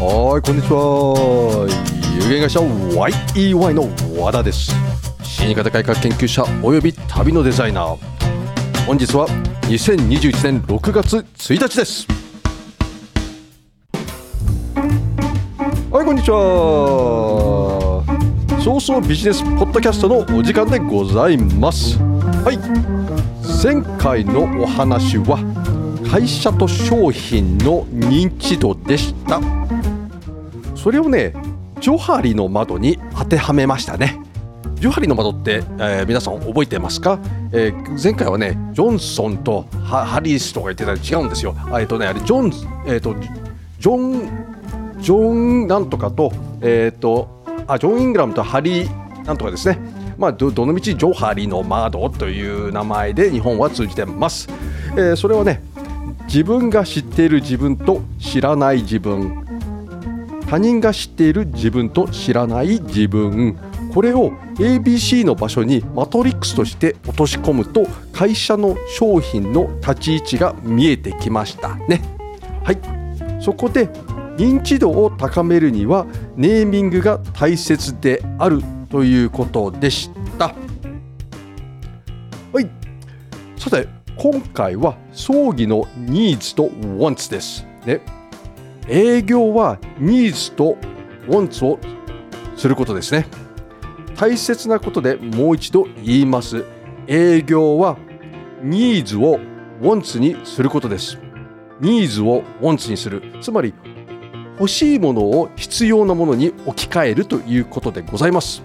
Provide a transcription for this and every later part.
はいこんにちは。有限会社 YEY の和田です。死に方改革研究者および旅のデザイナー。本日は2021年6月1日です。はいこんにちは。早々ビジネスポッドキャストのお時間でございます。はい。前回のお話は会社と商品の認知度でした。それをねジョハリの窓に当てはめましたね。ジョハリの窓って、えー、皆さん覚えてますか、えー、前回はねジョンソンとハリスとか言ってたら違うんですよ。えっ、ー、とねあれジョンえっ、とジョンジョンなんとかとえっ、とあジョン・イングラムとハリーなんとかですね。まあ、どのみちジョハリの窓という名前で日本は通じてます、えー、それはね自分が知っている自分と知らない自分。他人が知っている自分と知らない自分。これを ABC の場所にマトリックスとして落とし込むと会社の商品の立ち位置が見えてきました。ね。はい。そこで認知度を高めるにはネーミングが大切であるということでした。はい。さて今回は葬儀のニーズと wants です。ね、営業はニーズと wants をすることですね。大切なことでもう一度言います。営業はニーズを wants にすることです。ニーズを wants にする。つまり欲しいものを必要なものに置き換えるということでございます。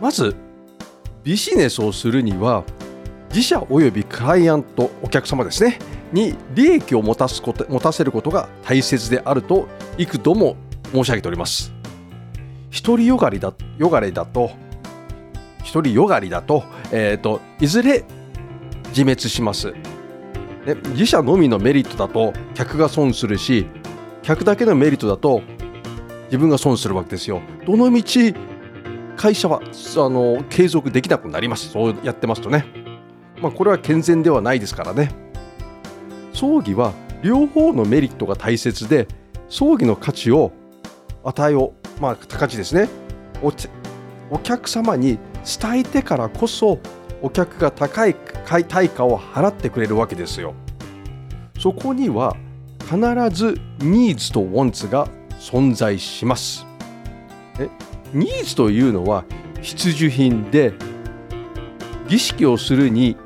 まずビジネスをするには自社およびクライアントお客様ですねに利益を持たすこと持たせることが大切であると幾度も申し上げております。一人よがりだよがりだと一人よがりだと,、えーと、いずれ自滅します、ね、自社のみのメリットだと客が損するし客だけのメリットだと自分が損するわけですよ。どのみち会社はあの継続できなくなります。そうやってますとね。まあ、これは健全ではないですからね。葬儀は両方のメリットが大切で葬儀の価値を与えをまあ価値ですね。お客様に伝えてからこそお客が高い対価を払ってくれるわけですよ。そこには必ずニーズとウォンツが存在します。えニーズというのは必需品で儀式をするに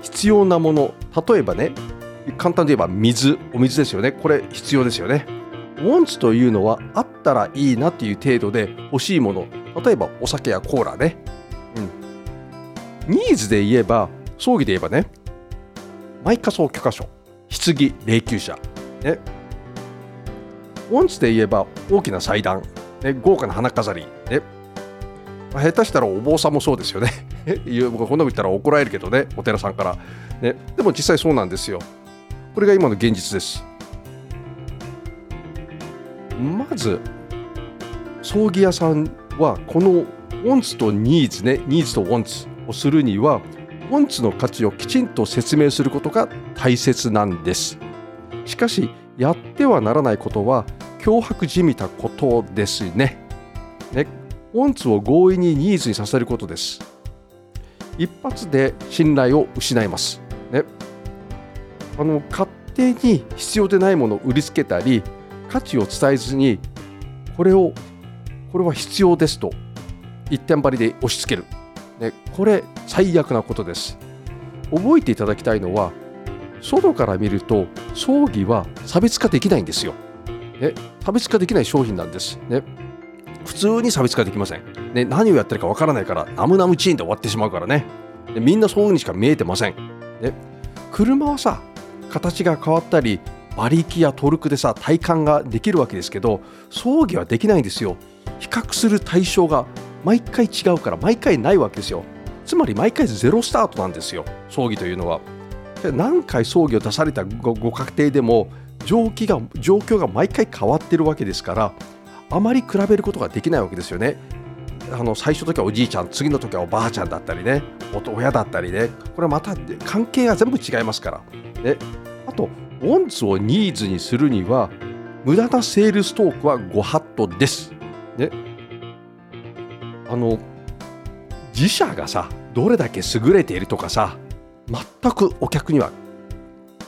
必要なもの例えばね簡単で言えば水お水ですよね。これ必要ですよね。wants というのはあったらいいなっていう程度で欲しいもの。例えばお酒やコーラね、うん、ニーズで言えば葬儀で言えばね埋火葬許可証。棺霊柩車。ね。wants で言えば大きな祭壇、ね、豪華な花飾り。ね、下手したらお坊さんもそうですよね。僕こんなこと言ったら怒られるけどね。お寺さんから、ね、でも実際そうなんですよ。これが今の現実です。まず葬儀屋さんはこのウォンツとニーズねニーズとウォンツをするにはウォンツの価値をきちんと説明することが大切なんです。しかしやってはならないことは脅迫じみたことですね。ねウォンツを強引にニーズにさせることです。一発で信頼を失います、あの勝手に必要でないものを売りつけたり価値を伝えずにこれをこれは必要ですと一点張りで押し付ける、ね、これ最悪なことです覚えていただきたいのは外から見ると葬儀は差別化できないんですよ、ね、差別化できない商品なんです、ね、普通に差別化できません。ね、何をやってるかわからないから、ナムナムチーンで終わってしまうからね。みんなそういうふうにしか見えてません。ね、車はさ、形が変わったり、馬力やトルクでさ、体感ができるわけですけど、葬儀はできないんですよ。比較する対象が毎回違うから、毎回ないわけですよ。つまり毎回ゼロスタートなんですよ、葬儀というのは。何回葬儀を出されたごご家庭でも状況が状況が毎回変わってるわけですからあまり比べることができないわけですよね。あの最初の時はおじいちゃん次の時はおばあちゃんだったりね親だったりねこれはまた関係が全部違いますから。ね、あとウォンツをニーズにするには無駄なセールストークはご法度です。ね。あの自社がさどれだけ優れているとかさ全くお客には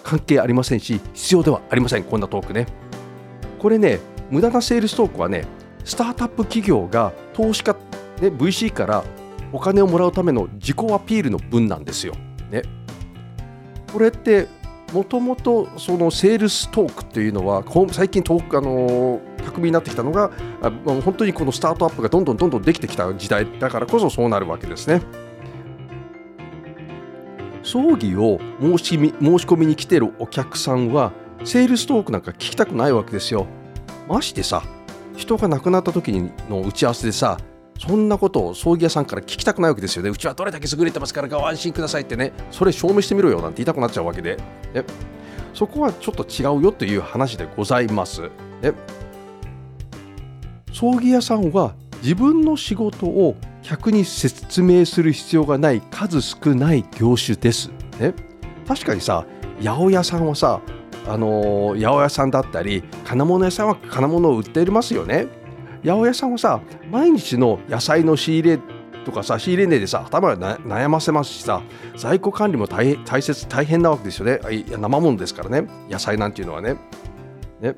関係ありませんし必要ではありませんこんなトークね。これね無駄なセールストークはねスタートアップ企業が投資家、ね、VC からお金をもらうための自己アピールの分なんですよ。ね、これってもともとそのセールストークっていうのは最近トーク、あの巧みになってきたのが本当にこのスタートアップがどんどんどんどんできてきた時代だからこそそうなるわけですね。葬儀を申しみ申し込みに来てるお客さんはセールストークなんか聞きたくないわけですよ。ましてさ人が亡くなった時の打ち合わせでさそんなことを葬儀屋さんから聞きたくないわけですよね。うちはどれだけ優れてますからご安心くださいってね、それ証明してみろよなんて言いたくなっちゃうわけで、ね、そこはちょっと違うよという話でございます。ね、葬儀屋さんは自分の仕事を客に説明する必要がない数少ない業種です。ね、確かにさ、八百屋さんはさ、あのー八百屋さんだったり金物屋さんは金物を売ってますよね。八百屋さんはさ毎日の野菜の仕入れとかさ仕入れ値でさ頭が悩ませますしさ在庫管理も大大切大変なわけですよね。生ものですからね。野菜なんていうのはね。ね。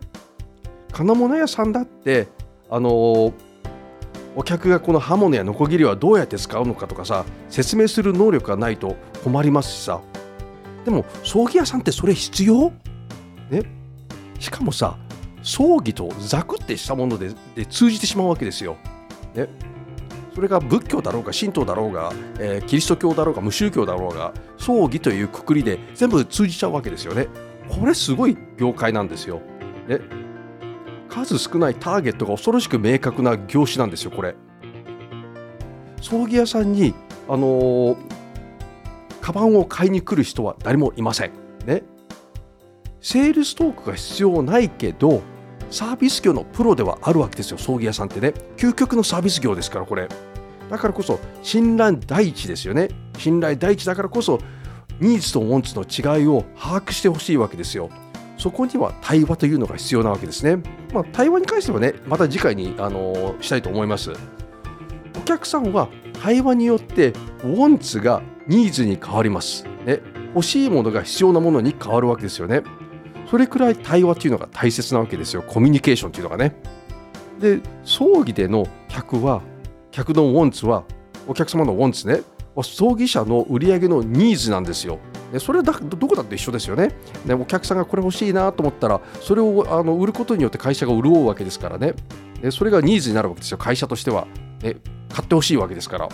金物屋さんだってあのーお客がこの刃物やノコギリはどうやって使うのかとかさ説明する能力がないと困りますしさ。でも葬儀屋さんってそれ必要？ね。しかもさ葬儀とザクってしたものでで通じてしまうわけですよ。ね、それが仏教だろうが神道だろうが、えーキリスト教だろうが無宗教だろうが葬儀というくくりで全部通じちゃうわけですよね。これすごい業界なんですよ。ね、数少ないターゲットが恐ろしく明確な業種なんですよこれ。葬儀屋さんにあのーカバンを買いに来る人は誰もいません。ね、セールストークが必要ないけどサービス業のプロではあるわけですよ葬儀屋さんってね。究極のサービス業ですからこれ。だからこそ信頼第一ですよね。信頼第一だからこそニーズとウォンツの違いを把握してほしいわけですよ。そこには対話というのが必要なわけですね、まあ、対話に関してはねまた次回に、あのーしたいと思います。お客さんは対話によってウォンツがニーズに変わります、ね、欲しいものが必要なものに変わるわけですよね。それくらい対話というのが大切なわけですよ。コミュニケーションというのがね。で葬儀での客は客のウォンツはお客様のウォンツね。葬儀社の売り上げのニーズなんですよ。でそれはどこだって一緒ですよね。でお客さんがこれ欲しいなと思ったらそれをあの売ることによって会社が潤うわけですからね。でそれがニーズになるわけですよ。会社としては、ね、買ってほしいわけですから、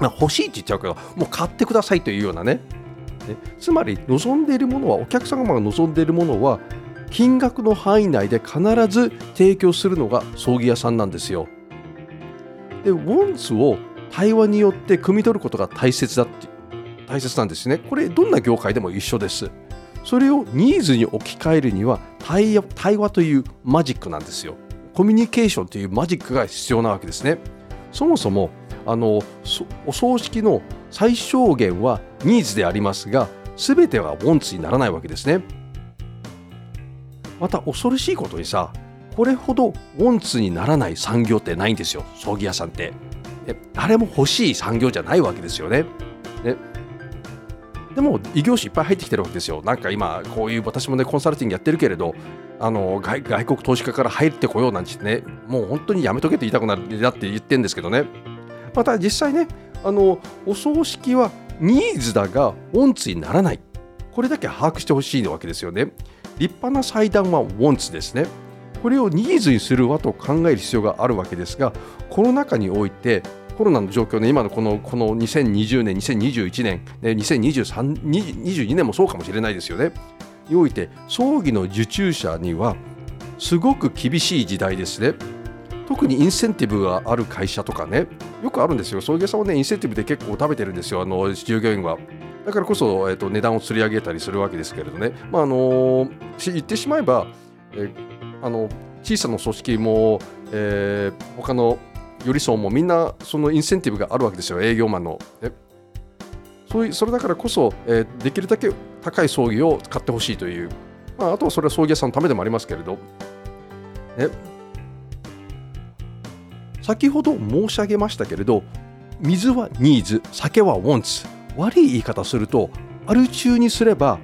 欲しいって言っちゃうけどもう買ってくださいというようなね。ねつまり望んでいるものはお客様が望んでいるものは金額の範囲内で必ず提供するのが葬儀屋さんなんですよ。でウォンツを対話によって汲み取ることが大切だって大切なんですね。これどんな業界でも一緒です。それをニーズに置き換えるには対話というマジックなんですよ。コミュニケーションというマジックが必要なわけですね。そもそもあのお葬式の最小限はニーズでありますが全てはウォンツにならないわけですね。また恐ろしいことにさこれほどウォンツにならない産業ってないんですよ葬儀屋さんって。ね誰も欲しい産業じゃないわけですよね。ねでも異業種いっぱい入ってきてるわけですよ。なんか今こういう私もねコンサルティングやってるけれどあの外国投資家から入ってこようなんてねもう本当にやめとけって言いたくなるだって言ってるんですけどねまた実際ねあのお葬式はニーズだがウォンツにならない。これだけ把握してほしいわけですよね。立派な祭壇はウォンツですね。これをニーズにするわと考える必要があるわけですがコロナ禍においてコロナの状況ね今のこのこの2020年2021年2023 22年もそうかもしれないですよね。において葬儀の受注者にはすごく厳しい時代ですね。特にインセンティブがある会社とかねよくあるんですよ。葬儀屋さんはねインセンティブで結構食べてるんですよ。あの従業員は。だからこそ、えっと値段を釣り上げたりするわけですけれどね。まああのし言ってしまえば、えあの小さな組織も、えー他のより層もみんなそのインセンティブがあるわけですよ。営業マンの、ね、そういうそれだからこそ、えーできるだけ高い葬儀を買ってほしいという、まあ、あとはそれは葬儀屋さんのためでもありますけれど。ね、先ほど申し上げましたけれど水は needs 酒は wants 悪い言い方するとアル中にすれば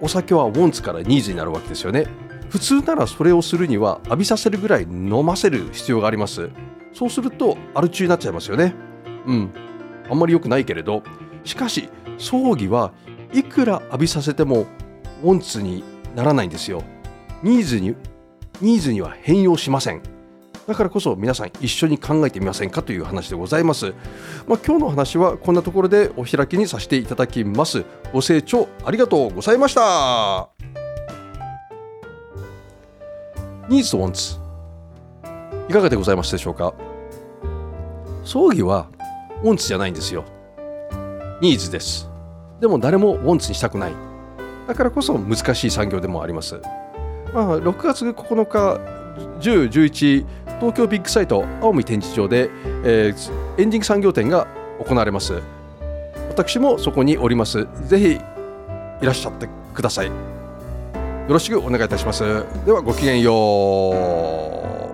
お酒は wants から needs になるわけですよね。普通ならそれをするには浴びさせるぐらい飲ませる必要があります。そうするとアル中になっちゃいますよね。うん。あんまり良くないけれど。しかし葬儀はいくら浴びさせてもウォンツにならないんですよ。ニーズにニーズには変容しません。だからこそ皆さん一緒に考えてみませんかという話でございます。まあ、今日の話はこんなところでお開きにさせていただきます。ご清聴ありがとうございました。ニーズとウォンツいかがでございますでしょうか？葬儀はウォンツじゃないんですよ。ニーズです。でも誰もウォンツにしたくない。だからこそ難しい産業でもあります。まあ、6月9日、10、11、東京ビッグサイト青海展示場で、えー、エンディング産業展が行われます。私もそこにおります。ぜひいらっしゃってください。よろしくお願いいたします。ではごきげんよう。